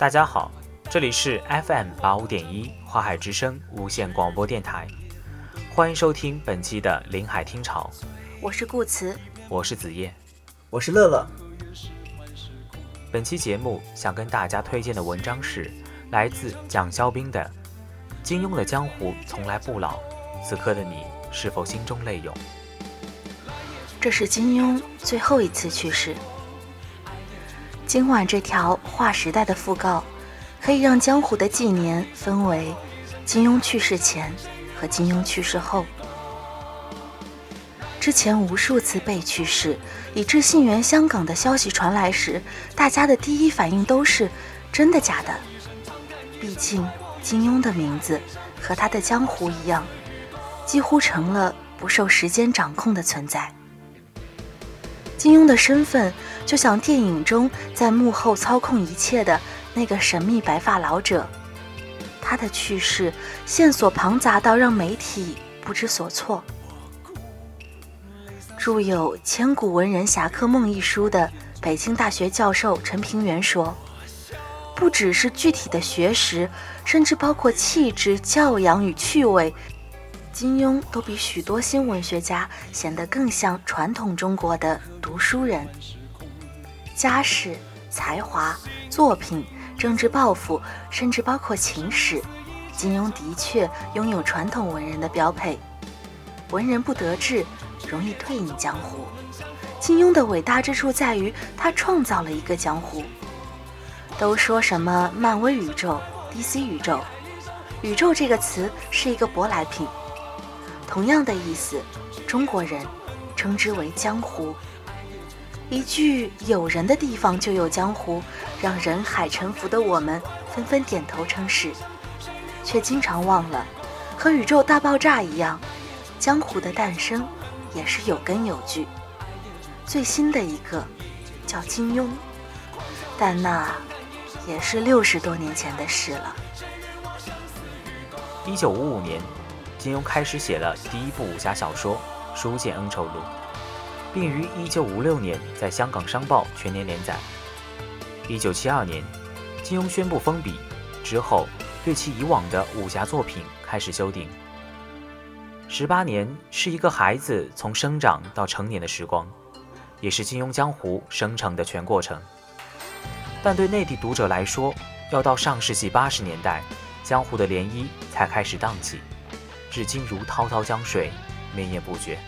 大家好，这里是 FM 八五点一花海之声无线广播电台，欢迎收听本期的临海听潮。我是顾慈，我是子夜，我是乐乐。本期节目想跟大家推荐的文章是来自蒋肖兵的《金庸的江湖从来不老》，此刻的你是否心中泪涌？这是金庸最后一次去世。今晚这条划时代的讣告，可以让江湖的纪年分为金庸去世前和金庸去世后。之前无数次被去世，以致信源香港的消息传来时，大家的第一反应都是真的假的。毕竟金庸的名字和他的江湖一样，几乎成了不受时间掌控的存在。金庸的身份就像电影中在幕后操控一切的那个神秘白发老者，他的去世线索庞杂到让媒体不知所措。著有《千古文人侠客梦》一书的北京大学教授陈平原说：“不只是具体的学识，甚至包括气质、教养与趣味。”金庸都比许多新文学家显得更像传统中国的读书人，家世、才华、作品、政治抱负，甚至包括情史，金庸的确拥有传统文人的标配。文人不得志，容易退隐江湖。金庸的伟大之处在于他创造了一个江湖。都说什么漫威宇宙、DC 宇宙，宇宙这个词是一个舶来品。同样的意思，中国人称之为江湖。一句“有人的地方就有江湖”，让人海沉浮的我们纷纷点头称是，却经常忘了，和宇宙大爆炸一样，江湖的诞生也是有根有据。最新的一个叫金庸，但那也是六十多年前的事了。一九五五年。金庸开始写了第一部武侠小说《书剑恩仇录》，并于1956年在香港商报全年连载。1972年，金庸宣布封笔之后，对其以往的武侠作品开始修订。十八年是一个孩子从生长到成年的时光，也是金庸江湖生成的全过程。但对内地读者来说，要到上世纪八十年代，江湖的涟漪才开始荡起。至今如滔滔江水，绵延不绝。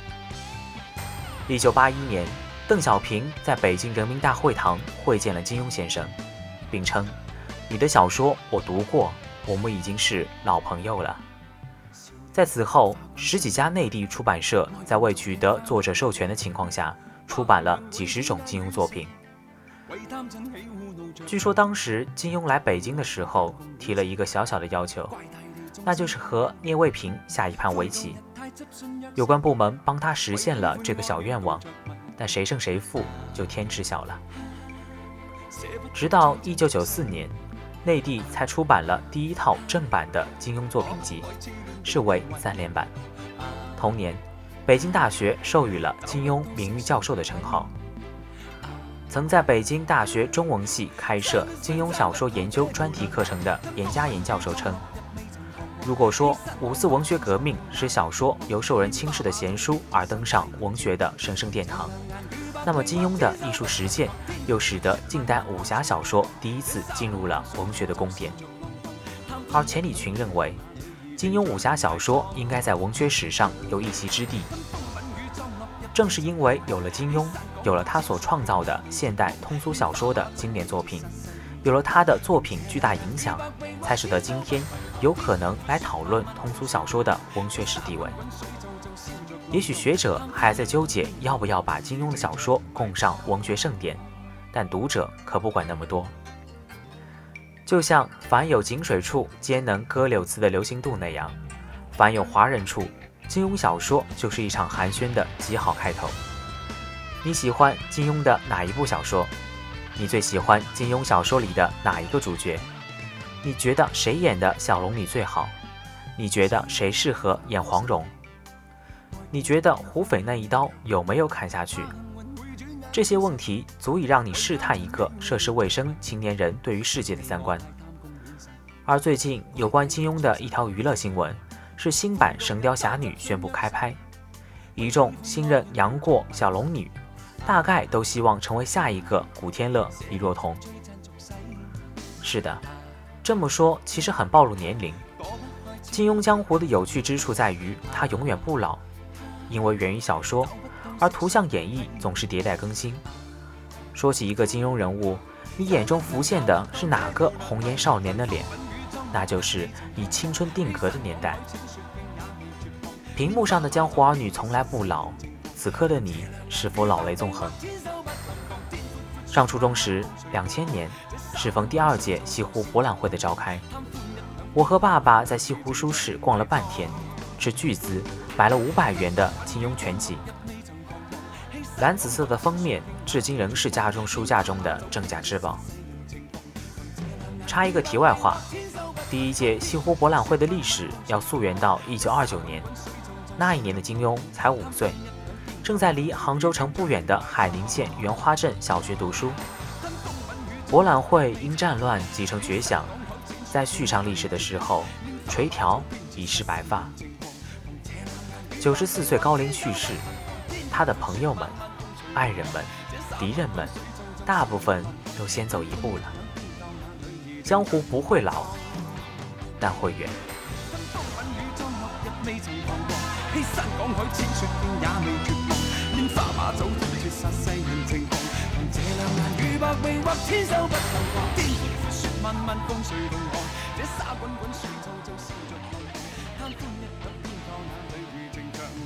一九八一年，邓小平在北京人民大会堂会见了金庸先生，并称：“你的小说我读过，我们已经是老朋友了。”在此后，十几家内地出版社在未取得作者授权的情况下，出版了几十种金庸作品。据说当时金庸来北京的时候，提了一个小小的要求。那就是和聂卫平下一盘围棋，有关部门帮他实现了这个小愿望，但谁胜谁负就天知晓了。直到一九九四年，内地才出版了第一套正版的金庸作品集，是为三连版。同年，北京大学授予了金庸名誉教授的称号。曾在北京大学中文系开设金庸小说研究专题课程的严家岩教授称。如果说五四文学革命使小说由受人轻视的闲书而登上文学的神圣殿堂，那么金庸的艺术实践又使得近代武侠小说第一次进入了文学的宫殿。而钱理群认为，金庸武侠小说应该在文学史上有一席之地。正是因为有了金庸，有了他所创造的现代通俗小说的经典作品。有了他的作品巨大影响，才使得今天有可能来讨论通俗小说的文学史地位。也许学者还在纠结要不要把金庸的小说供上文学盛典，但读者可不管那么多。就像“凡有井水处，皆能歌柳词”的流行度那样，凡有华人处，金庸小说就是一场寒暄的极好开头。你喜欢金庸的哪一部小说？你最喜欢金庸小说里的哪一个主角？你觉得谁演的小龙女最好？你觉得谁适合演黄蓉？你觉得胡斐那一刀有没有砍下去？这些问题足以让你试探一个涉世未深青年人对于世界的三观。而最近有关金庸的一条娱乐新闻，是新版《神雕侠侣》宣布开拍，一众新任杨过、小龙女，大概都希望成为下一个古天乐、李若彤。是的，这么说其实很暴露年龄。金庸江湖的有趣之处在于，他永远不老，因为源于小说，而图像演绎总是迭代更新。说起一个金庸人物，你眼中浮现的是哪个红颜少年的脸？那就是以青春定格的年代。屏幕上的江湖儿女从来不老，此刻的你是否老泪纵横？上初中时，两千年，适逢第二届西湖博览会的召开，我和爸爸在西湖书市逛了半天，斥巨资买了五百元的金庸全集，蓝紫色的封面，至今仍是家中书架中的镇家之宝。插一个题外话。第一届西湖博览会的历史要溯源到一九二九年，那一年的金庸才五岁，正在离杭州城不远的海宁县袁花镇小学读书。博览会因战乱几成绝响，在续上历史的时候，垂髫已是白发。九十四岁高龄去世，他的朋友们、爱人们、敌人们，大部分都先走一步了。江湖不会老。但会远。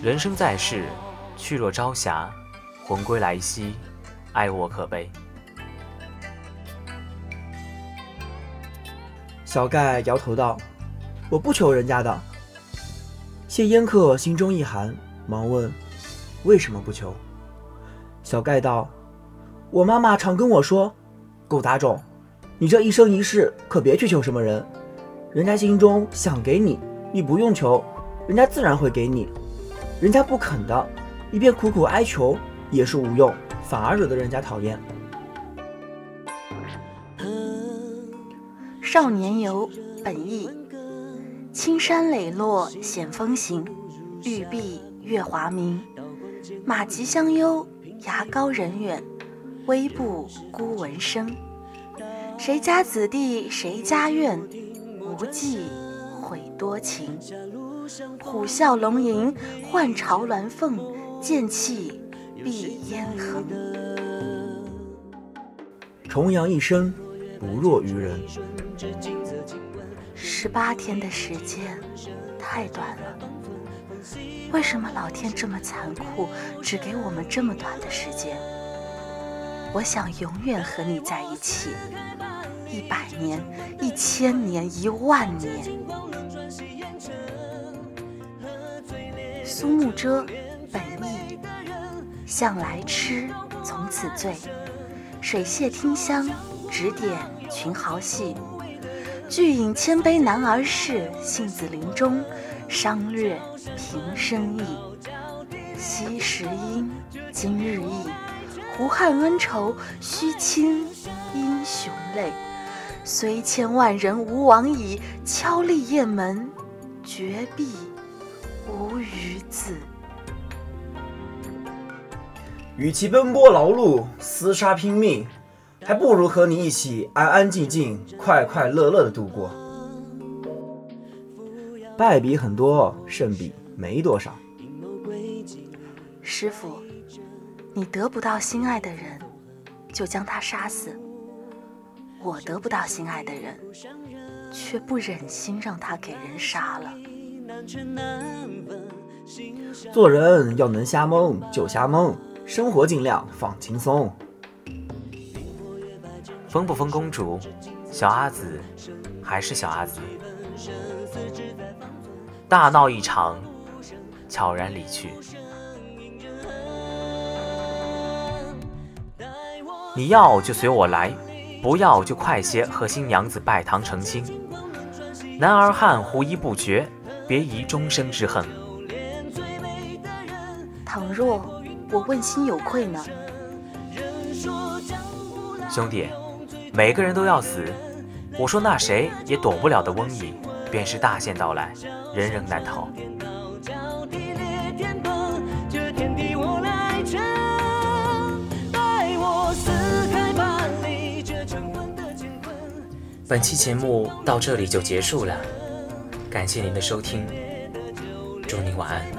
人生在世，去若朝霞，魂归来兮，爱我可悲。小盖摇头道：“我不求人家的。”谢烟客心中一寒，忙问：“为什么不求？”小盖道：“我妈妈常跟我说，狗杂种，你这一生一世可别去求什么人，人家心中想给你，你不用求，人家自然会给你。人家不肯的，一边苦苦哀求也是无用，反而惹得人家讨厌。”少年游本意：青山磊落显风行，玉璧月华明。马疾相悠，崖高人远，微步孤闻声。谁家子弟谁家院？无忌悔多情。虎啸龙吟换巢鸾凤，剑气碧烟横。重阳一生。不弱于人。十八天的时间太短了，为什么老天这么残酷，只给我们这么短的时间？我想永远和你在一起，一百年、一千年、一万年。苏幕遮，本意：向来痴，从此醉。水榭听香。指点群豪戏，聚饮千杯男儿事，杏子林中，商略平生意。昔时英，今日异，胡汉恩仇，须倾英雄泪。虽千万人吾往矣，敲立雁门，绝壁无余字。与其奔波劳碌，厮杀拼命。还不如和你一起安安静静、快快乐乐的度过。败笔很多，胜笔没多少。师傅，你得不到心爱的人，就将他杀死；我得不到心爱的人，却不忍心让他给人杀了。做人要能瞎蒙就瞎蒙，生活尽量放轻松。封不封公主，小阿紫还是小阿紫。大闹一场，悄然离去。你要就随我来，不要就快些和新娘子拜堂成亲。男儿汉，胡衣不绝，别疑终生之恨。倘若我问心有愧呢？兄弟，每个人都要死。我说那谁也躲不了的瘟疫，便是大限到来，人人难逃。本期节目到这里就结束了，感谢您的收听，祝您晚安。